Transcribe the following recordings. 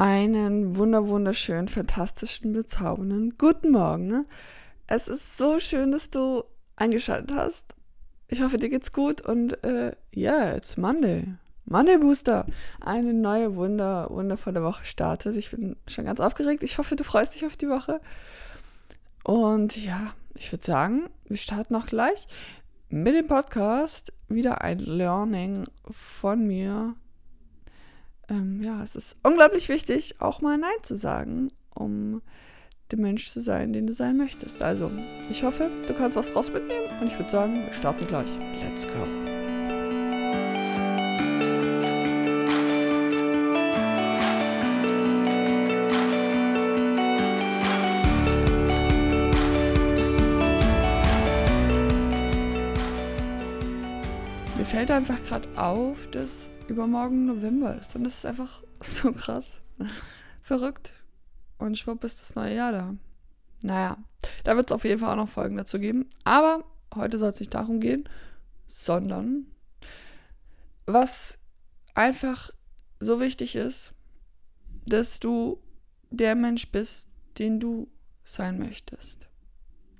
Einen wunder wunderschönen, fantastischen, bezaubernden guten Morgen. Ne? Es ist so schön, dass du eingeschaltet hast. Ich hoffe, dir geht's gut und äh, ja, yeah, it's Monday. Monday Booster. Eine neue, wunder, wundervolle Woche startet. Ich bin schon ganz aufgeregt. Ich hoffe, du freust dich auf die Woche. Und ja, ich würde sagen, wir starten auch gleich mit dem Podcast. Wieder ein Learning von mir ähm, ja, es ist unglaublich wichtig, auch mal Nein zu sagen, um der Mensch zu sein, den du sein möchtest. Also, ich hoffe, du kannst was draus mitnehmen und ich würde sagen, wir starten gleich. Let's go. Mir fällt einfach gerade auf, dass übermorgen November ist. Und das ist einfach so krass. Verrückt. Und schwupp ist das neue Jahr da. Naja, da wird es auf jeden Fall auch noch Folgen dazu geben. Aber heute soll es nicht darum gehen, sondern was einfach so wichtig ist, dass du der Mensch bist, den du sein möchtest,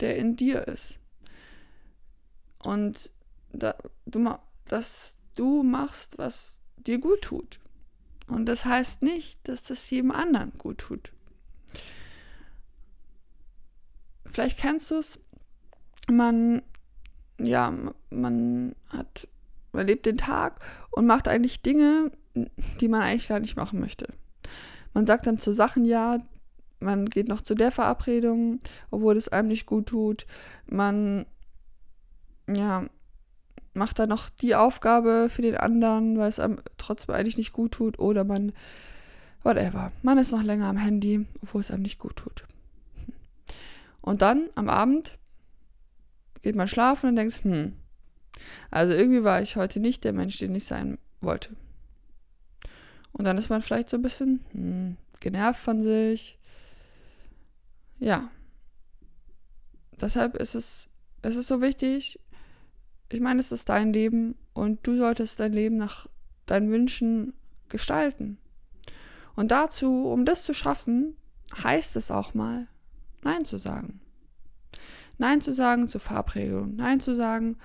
der in dir ist. Und da, du, dass du machst, was dir gut tut. Und das heißt nicht, dass das jedem anderen gut tut. Vielleicht kennst du es, man, ja, man hat, man lebt den Tag und macht eigentlich Dinge, die man eigentlich gar nicht machen möchte. Man sagt dann zu Sachen ja, man geht noch zu der Verabredung, obwohl es einem nicht gut tut. Man, ja, macht dann noch die Aufgabe für den anderen, weil es einem trotzdem eigentlich nicht gut tut. Oder man, whatever, man ist noch länger am Handy, obwohl es einem nicht gut tut. Und dann am Abend geht man schlafen und denkt, hm, also irgendwie war ich heute nicht der Mensch, den ich sein wollte. Und dann ist man vielleicht so ein bisschen hm, genervt von sich. Ja. Deshalb ist es, es ist so wichtig, ich meine, es ist dein Leben und du solltest dein Leben nach deinen Wünschen gestalten. Und dazu, um das zu schaffen, heißt es auch mal, Nein zu sagen. Nein zu sagen zu Verabredungen, Nein zu sagen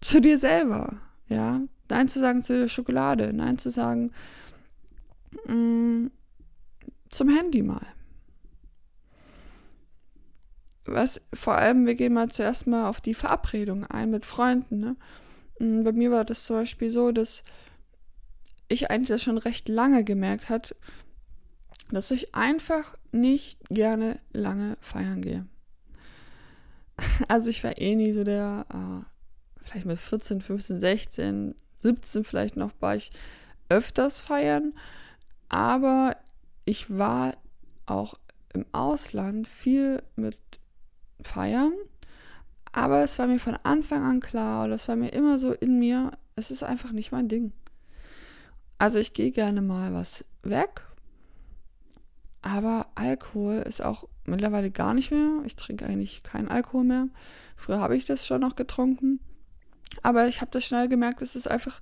zu dir selber, ja, Nein zu sagen zu der Schokolade, Nein zu sagen mh, mm, zum Handy mal was vor allem, wir gehen mal zuerst mal auf die Verabredung ein mit Freunden. Ne? Mm, bei mir war das zum Beispiel so, dass ich eigentlich das schon recht lange gemerkt hat, dass ich einfach nicht gerne lange feiern gehe. Also ich war eh nie so der, äh, vielleicht mit 14, 15, 16, 17 vielleicht noch war ich öfters feiern, aber ich war auch im Ausland viel mit feiern. Aber es war mir von Anfang an klar, oder es war mir immer so in mir, es ist einfach nicht mein Ding. Also ich gehe gerne mal was weg, aber Alkohol ist auch mittlerweile gar nicht mehr. Ich trinke eigentlich keinen Alkohol mehr. Früher habe ich das schon noch getrunken. Aber ich habe das schnell gemerkt, das ist einfach,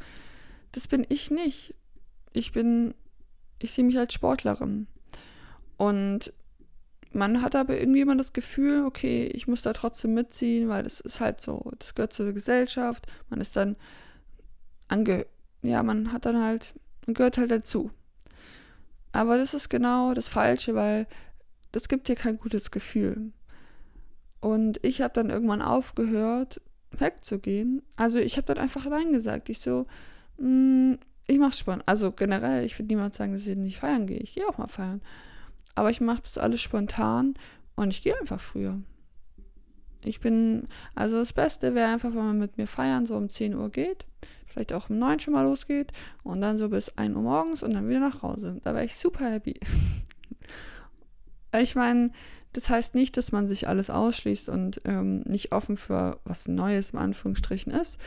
das bin ich nicht. Ich bin, ich sehe mich als Sportlerin. Und man hat aber irgendwie immer das Gefühl, okay, ich muss da trotzdem mitziehen, weil das ist halt so, das gehört zur Gesellschaft. Man ist dann ange, ja, man hat dann halt, man gehört halt dazu. Aber das ist genau das Falsche, weil das gibt dir kein gutes Gefühl. Und ich habe dann irgendwann aufgehört, wegzugehen. Also ich habe dann einfach Nein gesagt. Ich so, mh, mm, ich mach's spannend. Also generell, ich würde niemals sagen, dass ich nicht feiern gehe. Ich gehe auch mal feiern. Aber ich mache das alles spontan und ich gehe einfach früher. Ich bin, also das Beste wäre einfach, wenn man mit mir feiern so um 10 Uhr geht, vielleicht auch um 9 schon mal losgeht und dann so bis 1 Uhr morgens und dann wieder nach Hause. Da wäre ich super happy. ich meine, das heißt nicht, dass man sich alles ausschließt und ähm, nicht offen für was Neues im Anführungsstrichen ist.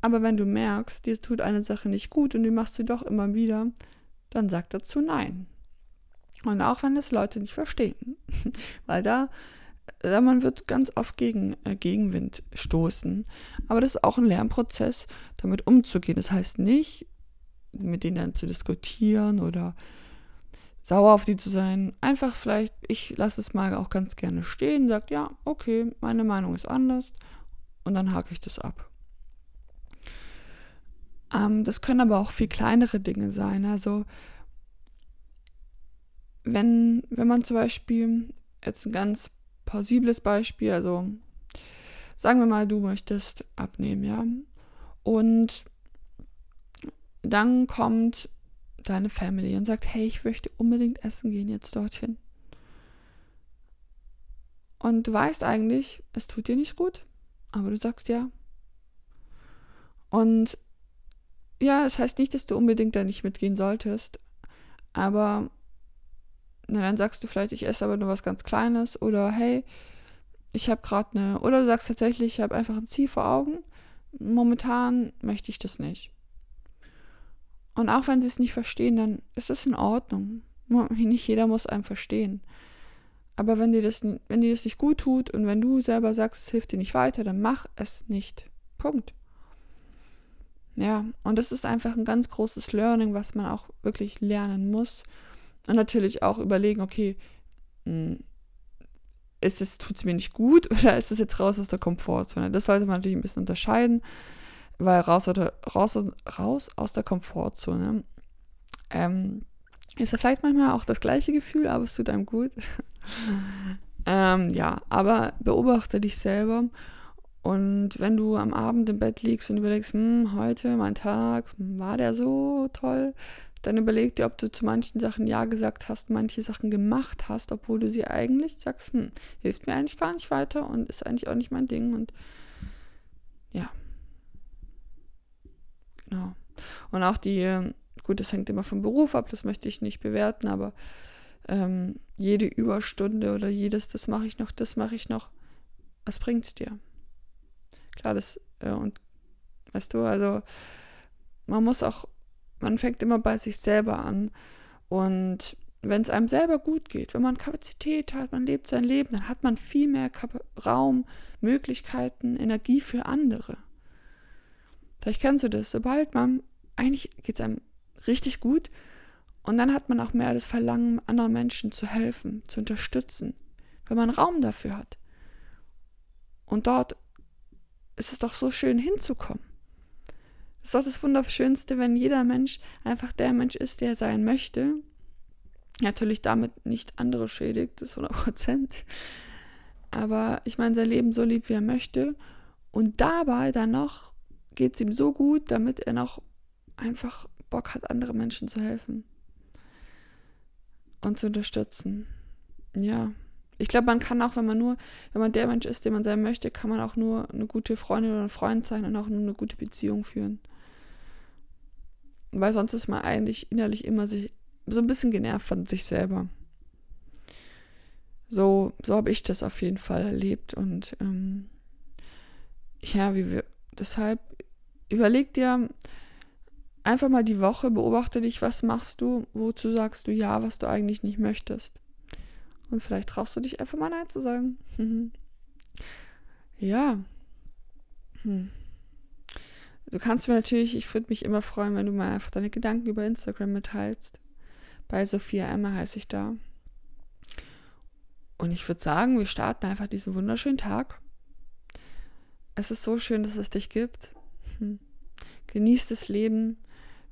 Aber wenn du merkst, dir tut eine Sache nicht gut und du machst sie doch immer wieder, dann sag dazu Nein. Und auch wenn das Leute nicht verstehen, weil da, da man wird ganz oft gegen äh, Gegenwind stoßen. Aber das ist auch ein Lernprozess, damit umzugehen. Das heißt nicht, mit denen dann zu diskutieren oder sauer auf die zu sein. Einfach vielleicht, ich lasse es mal auch ganz gerne stehen, sagt, ja, okay, meine Meinung ist anders und dann hake ich das ab. Ähm, das können aber auch viel kleinere Dinge sein. Also wenn, wenn man zum Beispiel jetzt ein ganz plausibles Beispiel, also sagen wir mal, du möchtest abnehmen, ja, und dann kommt deine Family und sagt, hey, ich möchte unbedingt essen gehen jetzt dorthin. Und du weißt eigentlich, es tut dir nicht gut, aber du sagst ja. Und ja, es das heißt nicht, dass du unbedingt da nicht mitgehen solltest, aber na, dann sagst du vielleicht, ich esse aber nur was ganz Kleines oder hey, ich habe gerade eine, oder du sagst tatsächlich, ich habe einfach ein Ziel vor Augen. Momentan möchte ich das nicht. Und auch wenn sie es nicht verstehen, dann ist es in Ordnung. Nicht jeder muss einem verstehen. Aber wenn dir das, wenn dir das nicht gut tut und wenn du selber sagst, es hilft dir nicht weiter, dann mach es nicht. Punkt. Ja, und das ist einfach ein ganz großes Learning, was man auch wirklich lernen muss. Und natürlich auch überlegen, okay, hm, ist es, tut es mir nicht gut oder ist es jetzt raus aus der Komfortzone? Das sollte man natürlich ein bisschen unterscheiden, weil raus, oder, raus, raus aus der Komfortzone ähm, ist ja vielleicht manchmal auch das gleiche Gefühl, aber es tut einem gut. ähm, ja, aber beobachte dich selber und wenn du am Abend im Bett liegst und überlegst, hm, heute mein Tag, war der so toll, dann überleg dir, ob du zu manchen Sachen Ja gesagt hast, manche Sachen gemacht hast, obwohl du sie eigentlich sagst, hm, hilft mir eigentlich gar nicht weiter und ist eigentlich auch nicht mein Ding. Und ja. Genau. Und auch die, gut, das hängt immer vom Beruf ab, das möchte ich nicht bewerten, aber ähm, jede Überstunde oder jedes, das mache ich noch, das mache ich noch, was bringt's dir? Klar, das, äh, und weißt du, also man muss auch man fängt immer bei sich selber an. Und wenn es einem selber gut geht, wenn man Kapazität hat, man lebt sein Leben, dann hat man viel mehr Kap Raum, Möglichkeiten, Energie für andere. Vielleicht kennst du das. Sobald man, eigentlich geht es einem richtig gut und dann hat man auch mehr das Verlangen, anderen Menschen zu helfen, zu unterstützen, wenn man Raum dafür hat. Und dort ist es doch so schön hinzukommen. Das ist doch das Wunderschönste, wenn jeder Mensch einfach der Mensch ist, der sein möchte. Natürlich damit nicht andere schädigt, das ist 100 Prozent. Aber ich meine, sein Leben so lieb, wie er möchte. Und dabei dann noch geht es ihm so gut, damit er noch einfach Bock hat, andere Menschen zu helfen und zu unterstützen. Ja, ich glaube, man kann auch, wenn man nur, wenn man der Mensch ist, der man sein möchte, kann man auch nur eine gute Freundin oder ein Freund sein und auch nur eine gute Beziehung führen. Weil sonst ist man eigentlich innerlich immer sich, so ein bisschen genervt von sich selber. So, so habe ich das auf jeden Fall erlebt. Und ähm, ja, wie wir, deshalb überleg dir einfach mal die Woche, beobachte dich, was machst du, wozu sagst du ja, was du eigentlich nicht möchtest. Und vielleicht traust du dich einfach mal Nein zu sagen. ja. Hm. Du kannst mir natürlich, ich würde mich immer freuen, wenn du mal einfach deine Gedanken über Instagram mitteilst. Bei Sophia Emma heiße ich da. Und ich würde sagen, wir starten einfach diesen wunderschönen Tag. Es ist so schön, dass es dich gibt. Hm. Genieß das Leben.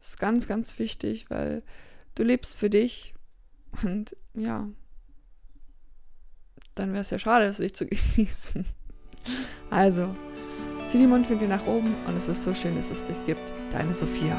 Das ist ganz, ganz wichtig, weil du lebst für dich. Und ja, dann wäre es ja schade, es nicht zu genießen. Also, Zieh die Mundwinkel nach oben und es ist so schön, dass es dich gibt. Deine Sophia.